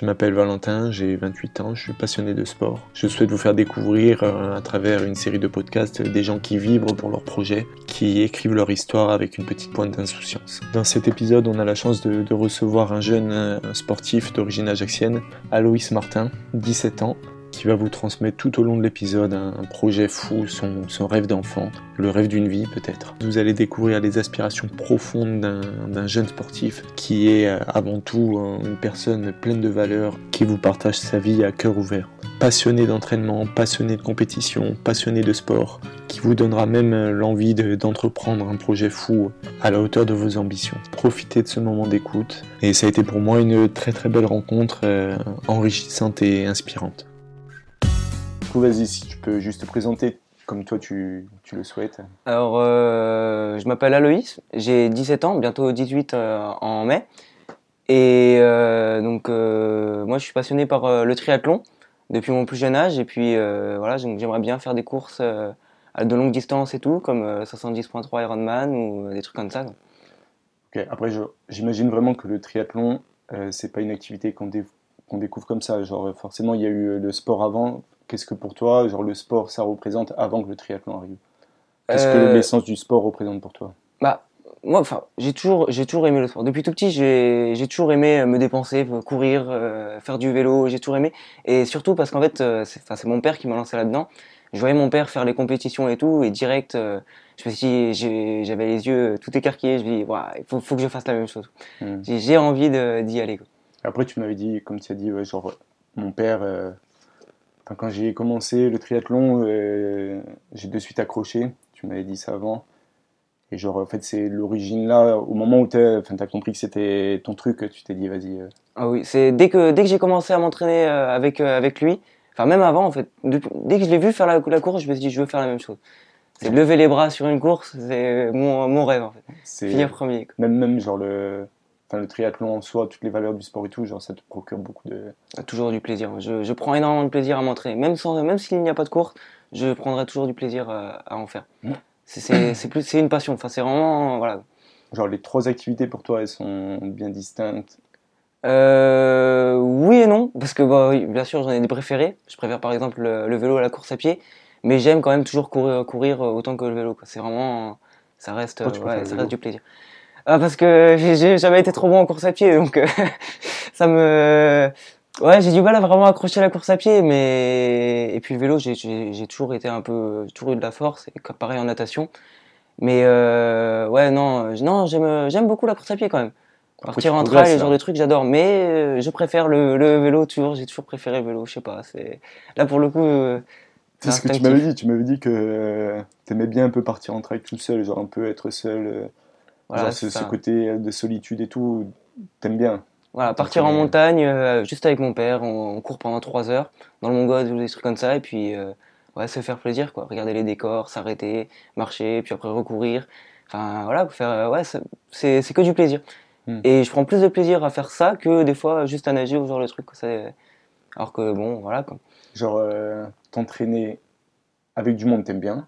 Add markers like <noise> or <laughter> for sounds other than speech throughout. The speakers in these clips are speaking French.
Je m'appelle Valentin, j'ai 28 ans, je suis passionné de sport. Je souhaite vous faire découvrir euh, à travers une série de podcasts des gens qui vibrent pour leurs projets, qui écrivent leur histoire avec une petite pointe d'insouciance. Dans cet épisode, on a la chance de, de recevoir un jeune euh, sportif d'origine ajaxienne, Aloïs Martin, 17 ans, qui va vous transmettre tout au long de l'épisode un, projet fou, son, rêve d'enfant, le rêve d'une vie peut-être. Vous allez découvrir les aspirations profondes d'un jeune sportif qui est euh, avant tout une personne pleine de valeurs, qui vous partage sa vie à cœur ouvert. Passionné d'entraînement, passionné de compétition, passionné de sport, qui vous donnera même euh, l'envie d'entreprendre un projet fou à la hauteur de vos ambitions. Profitez de ce moment d'écoute et ça a été pour moi une très très belle rencontre euh, enrichissante et inspirante vas-y, si tu peux juste te présenter comme toi tu, tu le souhaites. Alors, euh, je m'appelle Aloïs, j'ai 17 ans, bientôt 18 euh, en mai. Et euh, donc, moi, je suis passionné par le triathlon depuis mon plus jeune âge. Et puis, voilà, j'aimerais bien faire des courses de longue distance et tout, comme 70.3 Ironman ou des trucs comme ça. Ok, après, j'imagine vraiment que le triathlon, c'est pas une activité qu'on découvre comme ça. Genre, forcément, il y a eu le sport avant, qu'est-ce que pour toi, genre le sport, ça représente avant que le triathlon arrive? Qu'est-ce que euh, l'essence du sport représente pour toi? Bah, moi, enfin, j'ai toujours, j'ai toujours aimé le sport. Depuis tout petit, j'ai, toujours aimé me dépenser, courir, euh, faire du vélo. J'ai toujours aimé, et surtout parce qu'en fait, euh, c'est, mon père qui m'a lancé là-dedans. Je voyais mon père faire les compétitions et tout, et direct, je me suis, j'avais les yeux tout écarquillés. Je me dis, il faut, faut, que je fasse la même chose. Hmm. J'ai, envie d'y aller. Quoi. Après, tu m'avais dit, comme tu as dit, genre, mon père quand j'ai commencé le triathlon, euh, j'ai de suite accroché. Tu m'avais dit ça avant. Et genre, en fait, c'est l'origine là, au moment où tu as, as, compris que c'était ton truc, tu t'es dit, vas-y. Euh. Ah oui, c'est dès que, dès que j'ai commencé à m'entraîner euh, avec, avec lui, enfin, même avant, en fait, dès que je l'ai vu faire la, la, course, je me suis dit, je veux faire la même chose. C'est lever les bras sur une course, c'est mon, mon rêve, en fait. Finir premier. Même, même, genre, le, le triathlon en soi, toutes les valeurs du sport et tout, genre ça te procure beaucoup de. Toujours du plaisir. Je, prends énormément de plaisir à m'entraîner. Même, sans, même s'il n'y a pas de course, je prendrai toujours du plaisir à, en faire. Mmh. <clears throat> C'est plus c'est une passion. Enfin, c'est vraiment. Voilà. Genre les trois activités pour toi, elles sont bien distinctes? Euh, Oui et non. Parce que bah, oui, bien sûr, j'en ai des préférés. Je préfère par exemple le, vélo à la course à pied. Mais j'aime quand même toujours courir, courir autant que le vélo. C'est vraiment. Ça reste, ouais, ça reste du plaisir. Ah, parce que j'ai jamais été trop bon en course à pied, donc euh, <laughs> ça me... Ouais, j'ai du mal à vraiment accrocher la course à pied, mais... Et puis le vélo, j'ai toujours été un peu... toujours eu de la force, et pareil en natation. Mais euh, ouais, non, non j'aime beaucoup la course à pied quand même. Partir en trail, ce genre de trucs, j'adore. Mais euh, je préfère le, le vélo toujours. J'ai toujours préféré le vélo. Je sais pas. C'est là pour le coup. Euh, c'est ce que tu m'avais dit. Tu m'avais dit que tu aimais bien un peu partir en trail tout seul, genre un peu être seul. Voilà, ce, côté de solitude et tout, t'aimes bien Voilà, partir en montagne, euh, juste avec mon père, on, court pendant 3 heures dans le Mongol ou des trucs comme ça, et puis euh, ouais, se faire plaisir, quoi. Regarder les décors, s'arrêter, marcher, puis après recourir. Enfin voilà, faire, euh, ouais, c'est que du plaisir. Hmm. Et je prends plus de plaisir à faire ça que des fois juste à nager ou genre le truc. Alors que bon, voilà quoi. Genre, t'entraîner avec du monde, t'aimes bien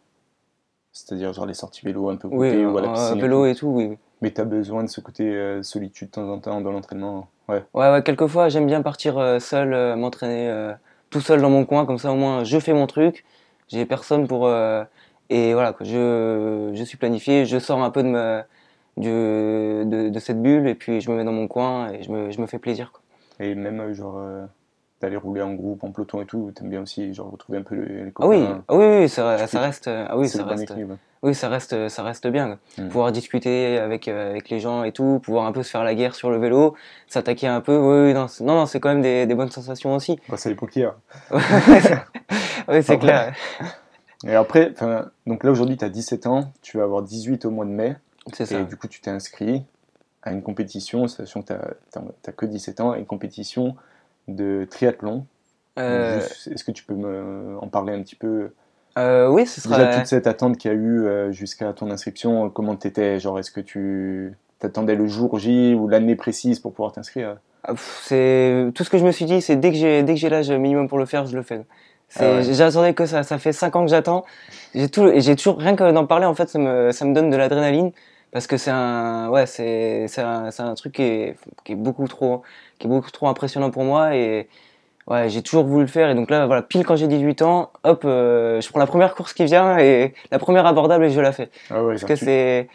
c'est-à-dire genre les sorties vélo un peu coupées ou à la piscine. vélo et tout, oui. Mais tu as besoin de ce côté euh, solitude de temps en temps dans l'entraînement. Ouais. ouais, ouais, quelquefois j'aime bien partir euh, seul, euh, m'entraîner tout seul dans mon coin, comme ça au moins je fais mon truc, j'ai personne pour. et voilà, quoi, je, je suis planifié, je sors un peu de, de, de, de, cette bulle et puis je me mets dans mon coin et je me, je me fais plaisir. Quoi. Et même genre d'aller rouler en groupe, en peloton et tout, t'aimes bien aussi genre retrouver un peu les, copains. Ah oui, ah oui, oui, ça, ça reste, ah oui, ça reste, oui, ça reste, ça reste bien. Hmm. Pouvoir discuter avec euh, avec les gens et tout, pouvoir un peu se faire la guerre sur le vélo, s'attaquer un peu. Oui, non, non, non c'est quand même des, des, bonnes sensations aussi. Bah, c'est les pokiers. <laughs> oui, c'est clair. Et après, donc là aujourd'hui, tu as 17 ans, tu vas avoir 18 au mois de mai. C'est ça. Et du coup, tu t'es inscrit à une compétition, sachant que tu n'as que 17 ans, à une compétition de triathlon. Euh, est-ce que tu peux me en parler un petit peu? Euh, Oui, ce sera. Déjà, toute cette attente qu'il y a eu euh, jusqu'à ton inscription, comment t'étais? Genre, est-ce que tu t'attendais le jour J ou l'année précise pour pouvoir t'inscrire? Ah, C'est tout ce que je me suis dit, c'est dès que j'ai dès que j'ai l'âge minimum pour le faire, je le fais. Ah j'attendais que ça. Ça fait 5 ans que j'attends. J'ai tout, j'ai toujours rien que d'en parler en fait, ça me ça me donne de l'adrénaline parce que c'est un ouais c'est c'est un, c'est un truc qui est, qui est beaucoup trop qui est beaucoup trop impressionnant pour moi et ouais j'ai toujours voulu le faire. Et donc là voilà pile quand j'ai 18 ans hop euh, je prends la première course qui vient et la première abordable et je la fais. Ah ouais, parce que c'est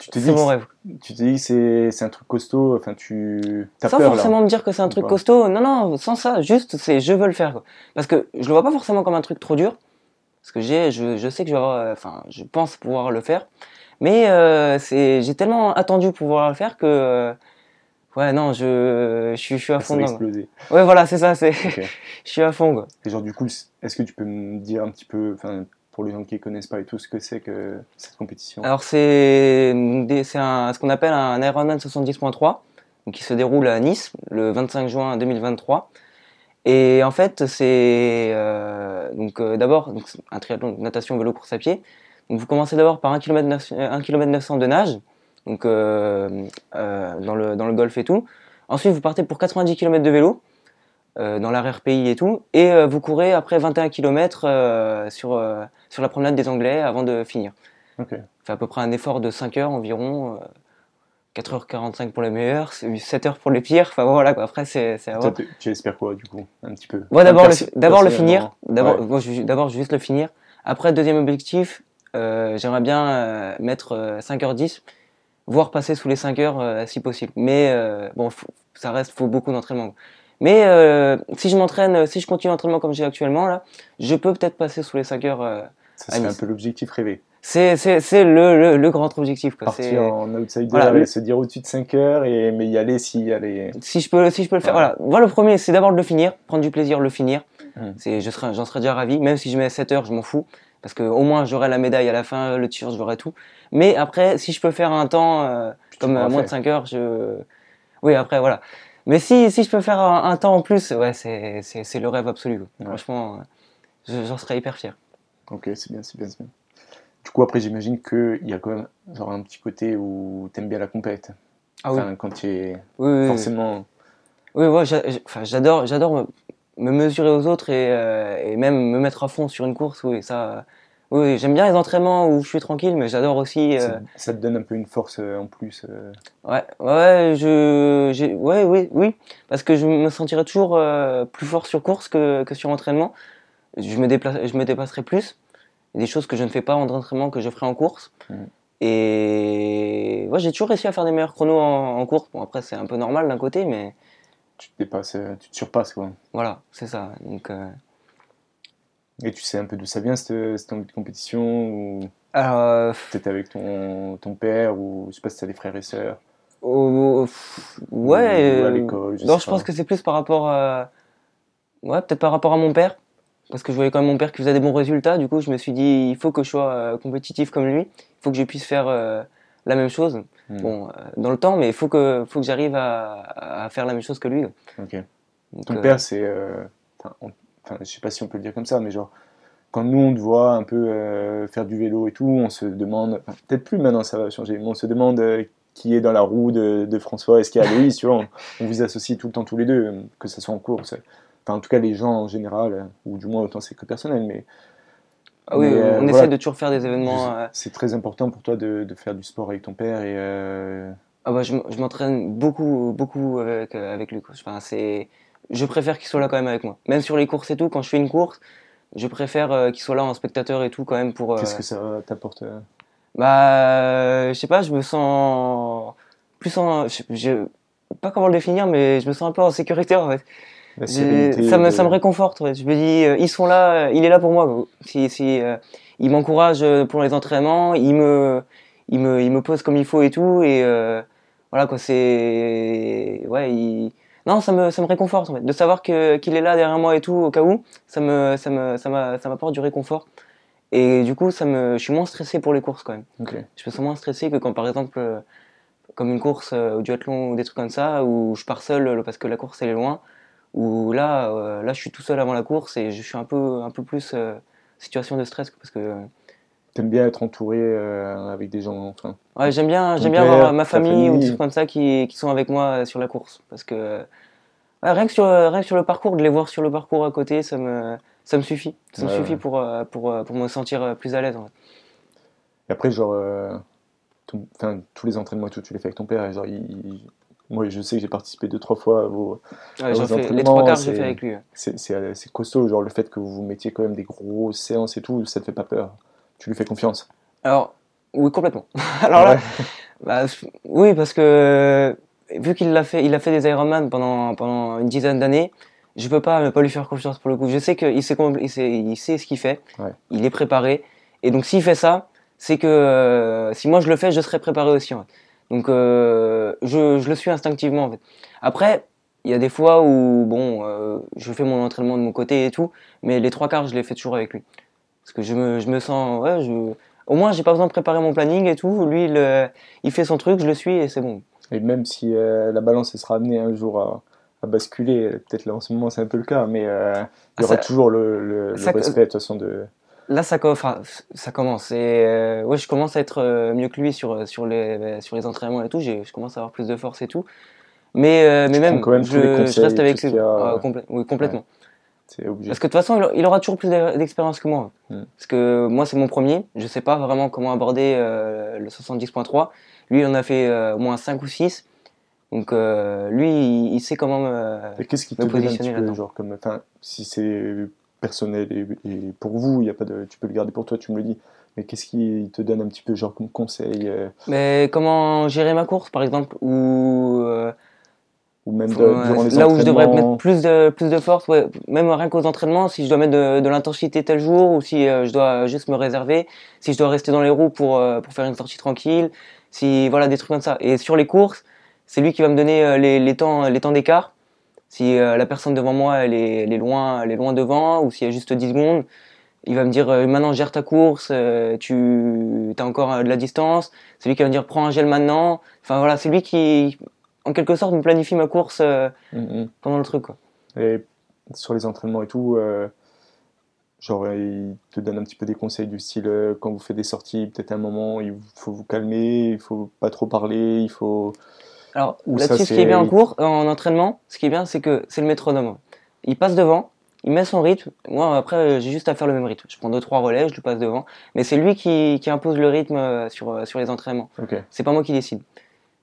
tu te c'est dis, mon rêve. tu te dis que c'est c'est un truc costaud, enfin tu as sans peur forcément là. me dire que c'est un truc costaud non non sans ça juste c'est je veux le faire quoi. parce que je le vois pas forcément comme un truc trop dur. Parce que j'ai je, je sais que je vais avoir euh, enfin je pense pouvoir le faire mais euh, c'est j'ai tellement attendu pouvoir le faire que euh, ouais non je je suis je suis à Ça fond quoi. exploser. ouais voilà c'est ça c'est <laughs> je suis à fond quoi Et genre du coup, est-ce que tu peux me dire un petit peu, enfin pour les gens qui connaissent pas et tout, ce que c'est que cette compétition? Alors c'est c'est un- ce qu'on appelle un Ironman 70.3 donc qui se déroule à Nice le 25 juin 2023. Et en fait c'est euh, donc d'abord donc, un triathlon donc natation vélo course à pied. Donc vous commencez d'abord par 1 km 1 km 900 de nage donc euh, euh, dans le dans le golfe et tout. Ensuite vous partez pour 90 km de vélo euh, dans l'arrière pays et tout et euh, vous courez après 21 km sur euh, sur la promenade des Anglais avant de finir Ok. fait à peu près un effort de 5 heures environ. euh, 4h45 pour les meilleurs, c'est 7 heures pour les pires. Enfin voilà quoi. Après c'est tu espères quoi du coup Un petit peu? D'abord le, le finir. D'abord ouais. juste le finir. Après deuxième objectif, euh, j'aimerais bien euh, mettre euh, 5h10, voire passer sous les 5 heures euh, si possible. Mais euh, bon, faut- ça reste faut beaucoup d'entraînement. Mais euh, si je m'entraîne, si je continue l'entraînement comme j'ai actuellement là, je peux peut-être passer sous les 5 heures. euh, à un peu l'objectif rêvé. c'est c'est c'est le, le le grand objectif quoi. C'est- Partir en outsider Voilà, et le- se dire au-dessus de 5 heures, et, mais y aller s'y aller. si je peux si je peux le faire voilà voilà le premier c'est d'abord de le finir prendre du plaisir le finir c'est serais j'en serais déjà ravi même si je mets 7 heures je m'en fous parce que au moins j'aurai la médaille à la fin le t-shirt j'aurai tout mais après si je peux faire un temps euh, comme euh, moins de 5 heures je oui après voilà mais si si je peux faire un, un temps en plus ouais c'est le rêve absolu. Ouais. franchement euh, je- j'en serais hyper fier Ok, c'est bien, c'est bien, c'est bien. Du coup, après, j'imagine qu'il y a quand même genre un petit côté où t'aimes bien la compète. ah oui Enfin, quand tu es oui, oui, oui. forcément. Oui, ouais, j'adore me, me mesurer aux autres et, euh, et même me mettre à fond sur une course. Oui, ça, oui, j'aime bien les entraînements où je suis tranquille, mais j'adore aussi. euh, ça, ça te donne un peu une force euh, en plus. ouais, ouais, je, ouais, oui, oui, parce que je me sentirais toujours plus fort sur course que, que sur entraînement. Je me déplace, je me dépasserai plus. Il y a des choses que je ne fais pas en entraînement que je ferai en course. Mhm. Et ouais, j'ai toujours réussi à faire des meilleurs chronos en, en course. Bon, après, c'est un peu normal d'un côté, mais tu te dépasses, euh, tu te surpasses, quoi. voilà, c'est ça. Donc, euh, Et tu sais un peu d'où ça vient, cette, cette envie de compétition Ou alors, euh, peut-être avec ton, ton père Ou je sais pas si t'as des frères et sœurs? Ou- ouais. Ou à euh, l'école, je non, sais je pense pas. que c'est plus par rapport à. Ouais, peut-être par rapport à mon père. Parce que je voyais quand même mon père qui faisait des bons résultats. Du coup, je me suis dit, il faut que je sois euh, compétitif comme lui. Il faut que je puisse faire euh, la même chose. Hmm. Bon, euh, dans le temps, mais il faut que, faut que j'arrive à, à faire la même chose que lui. Ok. Donc, Ton euh, père, c'est. euh, Enfin, je sais pas si on peut le dire comme ça, mais genre, quand nous on te voit un peu euh, faire du vélo et tout, on se demande. enfin, Peut-être plus maintenant, ça va changer, mais on se demande euh, qui est dans la roue de, de François, est-ce qu'il y a Aloïs, tu vois. On, on vous associe tout le temps tous les deux, que ce soit en course. Enfin, en tout cas, les gens en général, ou du moins autant c'est que personnel, mais ah oui, mais, euh, on voilà. essaie de toujours faire des événements. euh, c'est très important pour toi de, de faire du sport avec ton père et. euh, Ah bah, je, m'entraîne beaucoup, beaucoup avec, euh, avec lui. Enfin, c'est, je préfère qu'il soit là quand même avec moi. Même sur les courses et tout, quand je fais une course, je préfère euh, qu'il soit là en spectateur et tout quand même pour. euh, Qu'est-ce que ça t'apporte euh, Bah, euh, je sais pas, je me sens plus en, je, je- pas comment le définir, mais je me sens un peu en sécurité en fait. La Ça me, de- ça me réconforte. ouais. Je me dis, euh, ils sont là, euh, il est là pour moi. Si, si, euh, il m'encourage pour les entraînements, il me, il me, il me pose comme il faut et tout, et voilà quoi. C'est, ouais, il... non, ça me, ça me réconforte en fait. De savoir que qu'il est là derrière moi et tout au cas où, ça me, ça me, ça m'a- ça m'apporte du réconfort. Et du coup, ça me, je suis moins stressé pour les courses quand même je me sens moins stressé que quand par exemple comme une course au duathlon ou des trucs comme ça où je pars seul parce que la course elle est loin où là euh, là je suis tout seul avant la course et je suis un peu un peu plus euh, situation de stress parce que euh, T'aimes bien être entouré euh, avec des gens, enfin. ouais, j'aime bien j'aime bien avoir ma famille, ou des trucs comme ça qui, qui sont avec moi euh, sur la course parce que ouais, rien que sur rien que sur le parcours de les voir sur le parcours à côté ça me ça me suffit ça me suffit pour pour pour me sentir plus à l'aise en fait. Et après, genre, enfin, tous les entraînements et tout, tu les fais avec ton père. Et genre, moi, je sais que j'ai participé deux, trois fois à vos, entraînements. Les trois quarts, j'ai fait avec lui. C'est costaud, genre le fait que vous vous mettiez quand même des grosses séances et tout, ça te fait pas peur. Tu lui fais confiance. Alors, oui, complètement. <laughs> Alors là, bah, oui, parce que vu qu'il a fait, il a fait des Ironman pendant, pendant une dizaine d'années, je peux pas ne pas lui faire confiance pour le coup. Je sais qu'il sait, il sait, il sait ce qu'il fait, il est préparé. Et donc s'il fait ça, c'est que euh, si moi je le fais, je serai préparé aussi. Donc euh, je, je, le suis instinctivement en fait. Après, il y a des fois où bon, euh, je fais mon entraînement de mon côté et tout, mais les trois quarts, je les fais toujours avec lui. Parce que je me, je me sens, ouais, je, au moins j'ai pas besoin de préparer mon planning et tout. Lui, il, il fait son truc, je le suis et c'est bon. Et même si la balance sera amenée un jour à, à basculer. Peut-être là en ce moment c'est un peu le cas, mais euh, il y aura toujours le, le, respect de toute façon de. Là ça, enfin, ça commence. Et euh, ouais, je commence à être euh, mieux que lui sur sur les sur les entraînements et tout. Je commence à avoir plus de force et tout. Mais mais même, je, reste avec lui. oui, complètement. obligé. Parce que de toute façon, il aura toujours plus d'expérience que moi. Hmm. Parce que moi, c'est mon premier. Je sais pas vraiment comment aborder le 70.3. Lui, il en a fait au moins 5 ou 6. Donc euh, lui, il, sait comment me, qu'est-ce qui te positionner là genre comme, enfin, si c'est personnel et, pour vous, il y a pas de, tu peux le garder pour toi, tu me le dis. Mais qu'est-ce qui te donne un petit peu genre comme conseil euh? Mais comment gérer ma course, par exemple, ou euh, ou même durant les là où je devrais mettre plus de plus de force, ouais, même rien qu'aux entraînements, si je dois mettre de, de l'intensité tel jour ou si je dois juste me réserver, si je dois rester dans les roues pour pour faire une sortie tranquille, si voilà des trucs comme ça. Et sur les courses c'est lui qui va me donner euh, les, les temps, les temps d'écart. Si euh, la personne devant moi, elle est, elle est, loin, elle est loin devant, ou s'il y a juste 10 secondes, il va me dire euh, maintenant gère ta course, tu as encore de la distance. C'est lui qui va me dire prends un gel maintenant. Enfin voilà, c'est lui qui, en quelque sorte, me planifie ma course mm-hmm. pendant le truc. Quoi. Et sur les entraînements et tout, genre il te donne un petit peu des conseils du style quand vous faites des sorties, peut-être un moment, il faut vous calmer, il faut pas trop parler, il faut alors là-dessus, ce qui est bien en cours, en entraînement, ce qui est bien, c'est que c'est le métronome. Il passe devant, il met son rythme. Moi, après, j'ai juste à faire le même rythme. Je prends deux trois relais, je lui passe devant. Mais c'est lui qui, qui, impose le rythme euh, sur euh, sur les entraînements. Okay. C'est pas moi qui décide.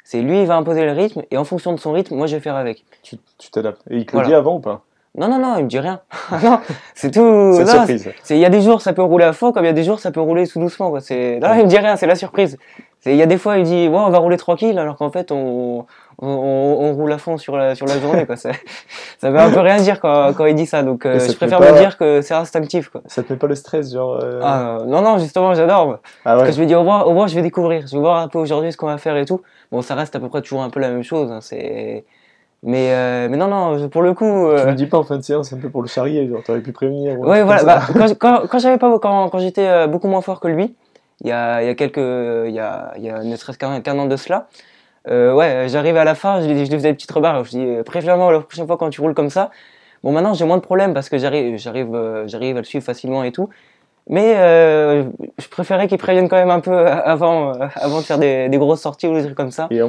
C'est lui, il va imposer le rythme, et en fonction de son rythme, moi, je vais faire avec. Tu t'adaptes. Et il te le dit avant ou pas? Non, non, non, il me dit rien. <laughs> non, c'est tout. C'est surprise. Il y a des jours, ça peut rouler à fond, comme il y a des jours, ça peut rouler tout doucement. Quoi. Là, il me dit rien, c'est la surprise. Il y a des fois, il dit, ouais, on va rouler tranquille, alors qu'en fait, on, on, on, roule à fond sur la, sur la journée. Quoi. Ça, ça veut un peu rien dire quand, quand il dit ça. Donc, euh, je préfère me dire que c'est instinctif. Quoi. Ça te met pas le stress, genre euh... ah, Non, non, justement, j'adore. Ah, ouais. Parce que je me dis, au moins, au moins, je vais découvrir. Je vais voir un peu aujourd'hui ce qu'on va faire et tout. Bon, ça reste à peu près toujours un peu la même chose. Hein. C'est mais, euh, mais non, non, pour le coup. Euh... Tu me dis pas en fin de séance, un peu pour le charrier, genre t'aurais pu prévenir. Ouais, voilà. Bah, quand, quand, quand j'avais pas, quand, quand j'étais beaucoup moins fort que lui, il y a, il y a quelques, il y a, il y a ne serait-ce qu'un an de cela. Euh, ouais, j'arrive à la fin, je lui, lui faisais des petites remarques. Je dis, euh, préviens-moi la prochaine fois quand tu roules comme ça. Bon, maintenant j'ai moins de problèmes parce que j'arrive, j'arrive, euh, j'arrive à le suivre facilement et tout. Mais euh, je préférais qu'il prévienne quand même un peu <laughs> avant, avant de faire des, des grosses sorties ou des trucs comme ça. Et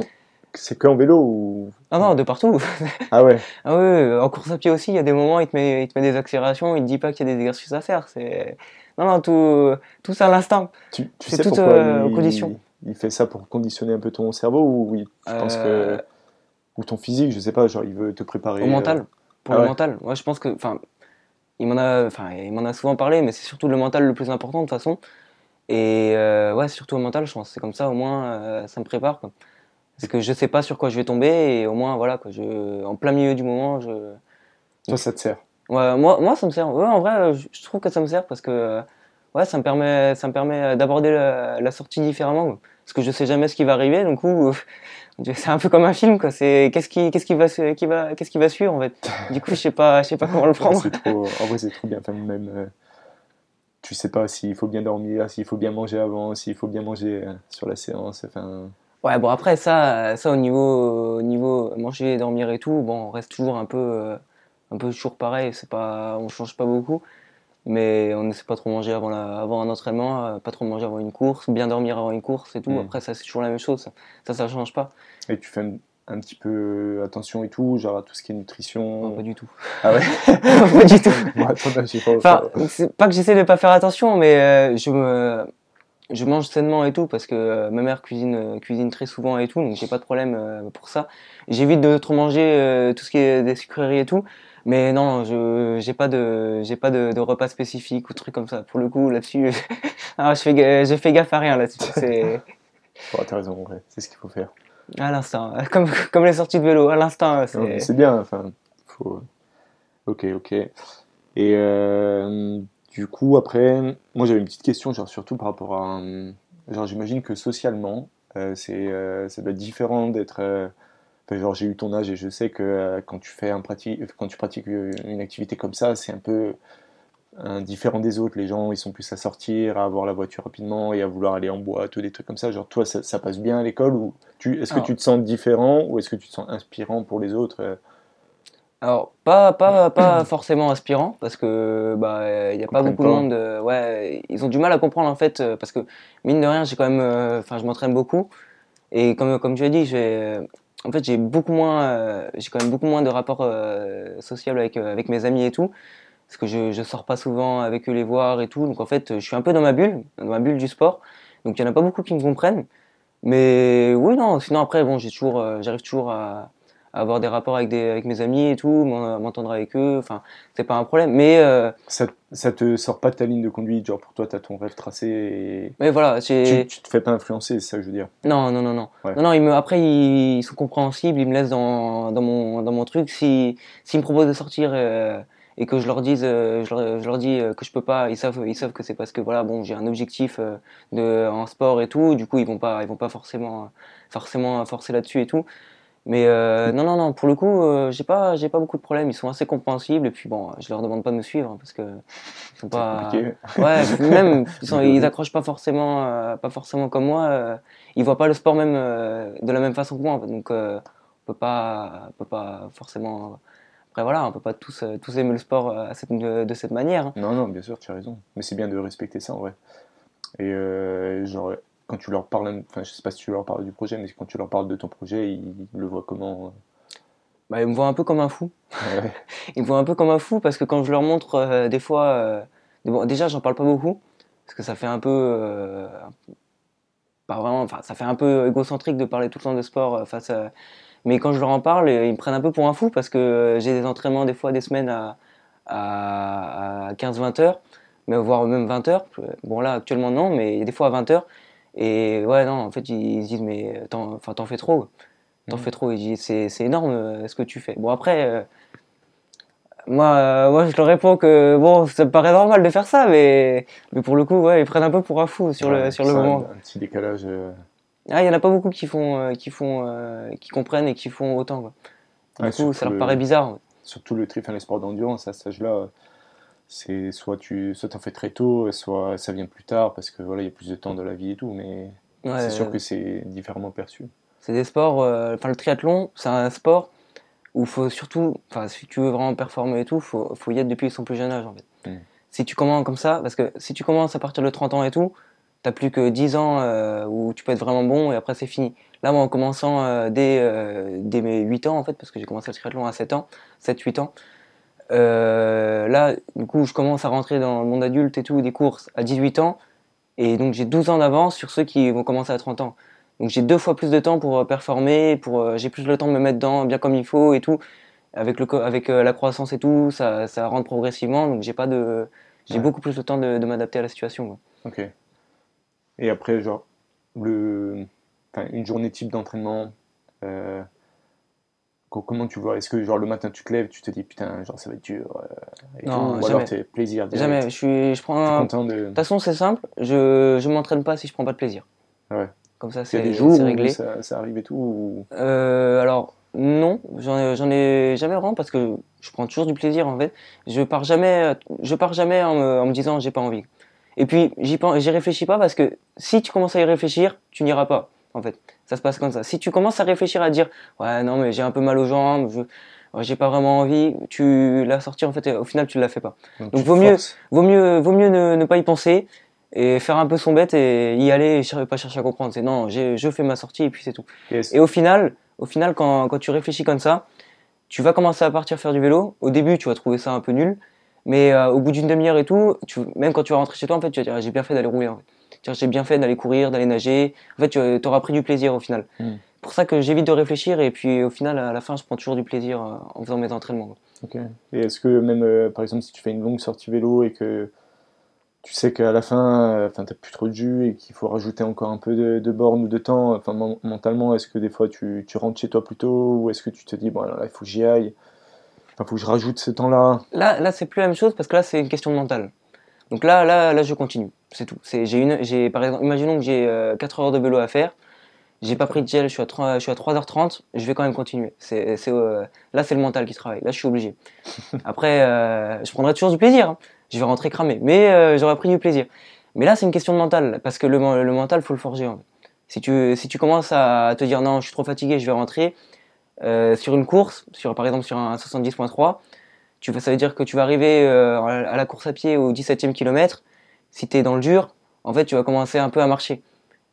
c'est que en vélo ou? Ah non, de partout. <laughs> Ah ouais. ah ouais, en course à pied aussi, il y a des moments, il te met, il te met des accélérations, il te dit pas qu'il y a des exercices à faire. C'est non, non, tout, tout ça à l'instinct. Tu, tu sais tout pourquoi euh, il, Il fait ça pour conditionner un peu ton cerveau ou oui, tu penses que euh. ou ton physique, je sais pas, genre il veut te préparer. Au mental. Euh, pour ah le mental. Moi, je pense que, enfin, il m'en a, enfin, il m'en a souvent parlé, mais c'est surtout le mental le plus important de toute façon. Et ouais, surtout au mental, je pense. C'est comme ça, au moins, ça me prépare. Quoi. Parce que je sais pas sur quoi je vais tomber et au moins, voilà, quoi, je, en plein milieu du moment, je. Toi, ça te sert. Ouais, moi, moi, ça me sert. Ouais, en vrai, je trouve que ça me sert parce que ouais, ça me permet, ça me permet d'aborder la, sortie différemment. Parce que je sais jamais ce qui va arriver, donc <laughs> c'est un peu comme un film, quoi. C'est qu'est-ce qui, qu'est-ce qui va, qui va, qu'est-ce qui va suivre en fait. <laughs> Du coup, je sais pas, je sais pas comment le prendre. trop, <laughs> en vrai, c'est trop bien. Enfin, même, euh, tu sais pas s'il faut bien dormir, s'il faut bien manger avant, s'il faut bien manger euh, sur la séance. Enfin. Ouais, bon après ça, ça au niveau, au niveau manger, dormir et tout, bon, on reste toujours un peu. Euh, un peu toujours pareil, c'est pas, on change pas beaucoup, mais on ne sait pas trop manger avant, la, avant un entraînement, euh, pas trop manger avant une course, bien dormir avant une course et tout. Mm. Après, ça c'est toujours la même chose, ça, ça, change pas. Et tu fais un, petit peu attention et tout, genre à tout ce qui est nutrition? pas du tout. Ah ouais? <laughs> pas du tout. <laughs> enfin, c'est pas que j'essaie de pas faire attention, mais euh, je me, je mange sainement et tout parce que euh, ma mère cuisine euh, cuisine très souvent et tout, donc j'ai pas de problème pour ça. J'évite de trop manger tout ce qui est des sucreries et tout, mais non, je j'ai pas de j'ai pas de, de, repas spécifique ou trucs comme ça. Pour le coup, là-dessus, <laughs> ah, je fais je fais gaffe à rien là-dessus. <laughs> C'est oh, t'as raison, c'est ce qu'il faut faire. À l'instant, <laughs> comme comme les sorties de vélo, à l'instant. C'est bien, enfin, faut. Ok, ok. Et euh, du coup, après, moi j'avais une petite question, genre surtout par rapport à. Genre, j'imagine que socialement, euh, c'est, euh, ça doit être différent d'être. Euh, genre, j'ai eu ton âge et je sais que quand tu fais un pratique, quand tu pratiques une activité comme ça, c'est un peu différent des autres. Les gens, ils sont plus à sortir, à avoir la voiture rapidement et à vouloir aller en boîte ou des trucs comme ça. Genre, toi, ça, passe bien à l'école ou tu, est-ce que tu te sens différent ou est-ce que tu te sens inspirant pour les autres alors pas pas pas <coughs> forcément inspirant parce que bah il y a pas beaucoup de monde euh, ouais ils ont du mal à comprendre en fait euh, parce que mine de rien j'ai quand même euh, enfin je m'entraîne beaucoup et comme comme tu as dit j'ai en fait j'ai beaucoup moins j'ai quand même beaucoup moins de rapports sociaux avec avec mes amis et tout parce que je je sors pas souvent avec eux les voir et tout. Donc en fait je suis un peu dans ma bulle dans ma bulle du sport. Donc il y en a pas beaucoup qui me comprennent. Mais oui non sinon après bon j'ai toujours j'arrive toujours à avoir des rapports avec, des, avec mes amis et tout, m'entendre avec eux, enfin, c'est pas un problème. Mais. Euh, ça, ça te sort pas de ta ligne de conduite, genre pour toi, tu as ton rêve tracé et. Mais voilà, tu, tu te fais pas influencer, c'est ça que je veux dire. Non, non, non, non. Non, non, ils me, après, ils, sont compréhensibles, ils me laissent dans, dans, mon, dans mon truc. S'ils me proposent de sortir. Euh, et que je leur dise euh, je, leur, je, leur, dis que je peux pas ils savent ils savent que c'est parce que voilà bon j'ai un objectif de en sport et tout du coup ils vont pas ils vont pas forcément forcément forcer là-dessus et tout mais euh, non, non, non, pour le coup, euh, j'ai pas, j'ai pas beaucoup de problèmes. Ils sont assez compréhensibles. Et puis bon, je leur demande pas de me suivre parce que ils sont pas. Ouais, <laughs> même ils, sont, ils accrochent pas forcément, euh, pas forcément comme moi. Euh, ils voient pas le sport même de la même façon que moi. Donc on peut pas, on peut pas forcément. Après voilà, on peut pas tous, tous aimer le sport à cette, de, cette manière. Hein. Non, non, bien sûr, tu as raison. Mais c'est bien de respecter ça en vrai. Et genre, quand tu leur parles, enfin je sais pas si tu leur parles du projet, mais quand tu leur parles de ton projet, ils, le voient comment euh? Bah, Ils me voient un peu comme un fou. <laughs> ils me voient un peu comme un fou parce que quand je leur montre euh, des fois, euh, bon, déjà j'en parle pas beaucoup parce que ça fait un peu, pas vraiment, enfin ça fait un peu égocentrique de parler tout le temps de sport face à. Mais quand je leur en parle, ils me prennent un peu pour un fou parce que j'ai des entraînements des fois des semaines à, à, à 15-20 heures, mais voire même 20 heures. Bon là actuellement non, mais des fois à 20 heures. Et ouais, non, en fait, ils se disent, mais t'en, t'en fais trop. T'en mmh. fais trop. Ils disent, c'est, c'est énorme euh, ce que tu fais. Bon, après, euh, moi, euh, moi, je leur réponds que, bon, ça me paraît normal de faire ça, mais, mais pour le coup, ouais, ils prennent un peu pour un fou sur le, sur le moment. Un, petit décalage. Ah, il y en a pas beaucoup qui font, qui font, qui comprennent et qui font autant, quoi. Du coup, ça leur paraît bizarre. Surtout le tri, enfin, les sports d'endurance, à cet âge-là c'est soit tu soit en fais très tôt, soit ça vient plus tard parce que voilà, il y a plus de temps de la vie et tout, mais c'est sûr que c'est différemment perçu. C'est des sports, euh, enfin le triathlon, c'est un sport où il faut surtout, enfin si tu veux vraiment performer et tout, faut faut y être depuis son plus jeune âge en fait. Mm. Si tu commences comme ça, parce que si tu commences à partir de 30 ans et tout, t'as plus que 10 ans euh, où tu peux être vraiment bon et après c'est fini. Là, moi, en commençant euh, dès, dès mes 8 ans, en fait, parce que j'ai commencé le triathlon à 7 ans, 7-8 ans, euh, là, du coup, je commence à rentrer dans le monde adulte et tout, des courses à 18 ans. Et donc, j'ai 12 ans d'avance sur ceux qui vont commencer à 30 ans. Donc, j'ai deux fois plus de temps pour euh, performer, pour, euh, j'ai plus le temps de me mettre dedans bien comme il faut et tout. Avec, le, avec la croissance et tout, ça, ça rentre progressivement. Donc, j'ai pas de, j'ai beaucoup plus de temps de, de m'adapter à la situation. Ok. Et après, genre, le, une journée type d'entraînement, euh, Comment tu vois Est-ce que genre le matin tu te lèves, tu te dis putain genre ça va être dur euh, non, Ou alors t'es plaisir Jamais. Je suis, je prends. De... toute façon c'est simple. Je je m'entraîne pas si je prends pas de plaisir. Ouais. Comme ça c'est réglé. Où ça, ça, arrive et tout. Euh, alors non, j'en ai, jamais vraiment parce que je prends toujours du plaisir en fait. Je pars jamais, je pars jamais en me, en me disant j'ai pas envie. Et puis j'y, j'y réfléchis pas parce que si tu commences à y réfléchir, tu n'iras pas en fait. Ça se passe comme ça. Si tu commences à réfléchir à dire, ouais, non, mais j'ai un peu mal aux jambes, je, j'ai pas vraiment envie, tu l'as sorti en fait, au final, tu la fais pas. Donc, vaut mieux, vaut mieux, vaut mieux ne, pas y penser et faire un peu son bête et y aller et pas chercher à comprendre. C'est non, je fais ma sortie et puis c'est tout. Et au final, au final, quand, quand tu réfléchis comme ça, tu vas commencer à partir faire du vélo. Au début, tu vas trouver ça un peu nul, mais euh, au bout d'une demi-heure et tout, tu, même quand tu vas rentrer chez toi, en fait, tu vas dire, ah, j'ai bien fait d'aller rouler. En fait j'ai bien fait d'aller courir, d'aller nager. En fait, tu auras pris du plaisir au final. C'est hmm. pour ça que j'évite de réfléchir et puis au final, à la fin, je prends toujours du plaisir euh, en faisant mes entraînements. Ok. Et est-ce que même, euh, par exemple, si tu fais une longue sortie vélo et que tu sais qu'à la fin, euh, enfin, n'as plus trop de jus et qu'il faut rajouter encore un peu de, de borne ou de temps, enfin, mentalement, est-ce que des fois tu, tu, rentres chez toi plus tôt ou est-ce que tu te dis, bon, alors là, il faut que j'y aille, il faut que je rajoute ce temps-là? Là, là c'est plus la même chose parce que là, c'est une question de mental. Donc là, là, là, je continue, c'est tout. C'est, j'ai une, j'ai, par exemple, imaginons que j'ai 4 euh, heures de vélo à faire, j'ai pas pris de gel, je suis à 3, je suis à 3h30, je vais quand même continuer. C'est, c'est, euh, là, c'est le mental qui travaille. Là, je suis obligé. <laughs> Après, je prendrai toujours du plaisir. Hein je vais rentrer cramé. Mais euh, j'aurais pris du plaisir. Mais là, c'est une question de mental, parce que le, le mental, faut le forger. Si tu si tu commences à te dire non, je suis trop fatigué, je vais rentrer euh, sur une course, sur par exemple sur un 70.3, tu ça veut dire que tu vas arriver euh, à la course à pied au 17e kilomètre. Si tu es dans le dur, en fait, tu vas commencer un peu à marcher.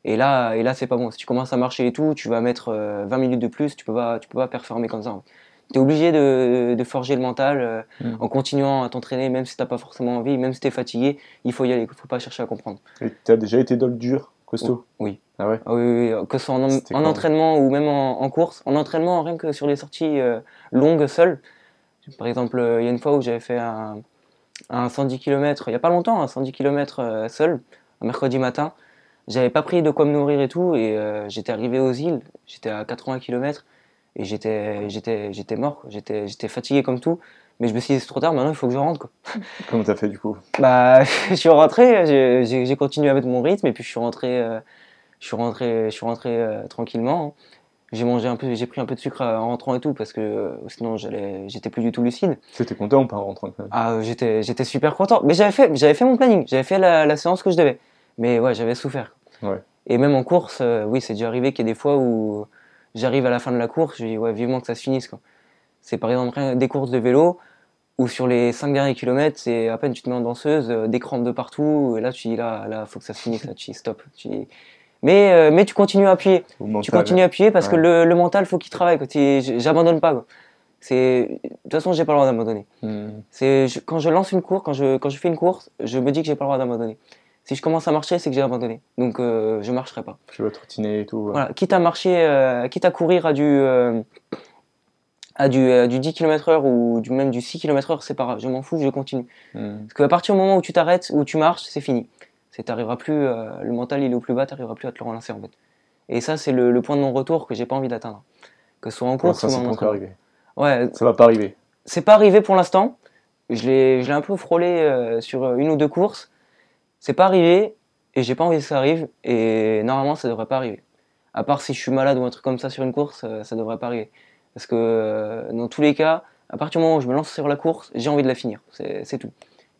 Et là, et là, c'est pas bon. Si tu commences à marcher et tout, tu vas mettre 20 minutes de plus. Tu peux pas, tu peux pas performer comme ça tu es obligé de, de, forger le mental euh, mm. en continuant à t'entraîner, même si tu pas forcément envie, même si tu es fatigué, il faut y aller, il faut pas chercher à comprendre. Et tu as déjà été dans le dur, costaud? Oui. Ah ouais? Ah oui, oui, que ce soit en, entraînement ou même en, course. En entraînement, rien que sur les sorties euh, longues seules. Par exemple, euh, il y a une fois où j'avais fait un, un 110 km, il y a pas longtemps, un 110 km seul, un mercredi matin. J'avais pas pris de quoi me nourrir et tout, et j'étais arrivé aux îles, j'étais à 80 km et j'étais j'étais j'étais mort j'étais j'étais fatigué comme tout mais je me suis dit c'est trop tard maintenant il faut que je rentre quoi <laughs> comment t'as fait du coup? Bah <laughs> je suis rentré j'ai continué à mettre mon rythme et puis je suis rentré euh, je suis rentré je suis rentré euh, tranquillement hein. J'ai mangé un peu j'ai pris un peu de sucre en rentrant et tout parce que euh, sinon j'allais j'étais plus du tout lucide t'étais content ou pas en rentrant ah j'étais j'étais super content mais j'avais fait j'avais fait mon planning j'avais fait la, la, séance que je devais mais ouais j'avais souffert ouais. et même en course oui c'est déjà arrivé qu'il y ait des fois où j'arrive à la fin de la course, je dis ouais, vivement que ça se finisse. Quoi. C'est par exemple des courses de vélo où sur les 5 derniers kilomètres, c'est à peine tu te mets en danseuse, euh, des crampes de partout, et là tu dis là, là, faut que ça se finisse, là tu dis stop. Tu dis... Mais, euh, mais tu continues à appuyer. tu continues à appuyer parce que le, le mental, faut qu'il travaille. J'abandonne pas. C'est de toute façon, j'ai pas le droit d'abandonner. Hmm. C'est quand je lance une course, quand je quand je fais une course, je me dis que j'ai pas le droit d'abandonner si je commence à marcher, c'est que j'ai abandonné. Donc euh, je marcherai pas. Tu vas trottiner et tout. Voilà, quitte à marcher, euh, quitte à courir à du euh, à du, du 10 km/h ou du même du 6 km/h, c'est pas grave, je m'en fous, je continue. Hmm. Parce qu'à partir du moment où tu t'arrêtes, où tu marches, c'est fini. C'est t'arriveras plus, le mental il est au plus bas, t'arriveras plus à te le relancer en fait. Et ça c'est le, point de non retour que j'ai pas envie d'atteindre. Que ce soit en course ou en entraînement. Ouais. Ça va pas arriver. C'est pas arrivé pour l'instant. Je l'ai, je l'ai un peu frôlé sur une ou deux courses c'est pas arrivé et j'ai pas envie que ça arrive et normalement ça devrait pas arriver. À part si je suis malade ou un truc comme ça sur une course, euh, ça devrait pas arriver. Parce que euh, dans tous les cas, à partir du moment où je me lance sur la course, j'ai envie de la finir. C'est tout.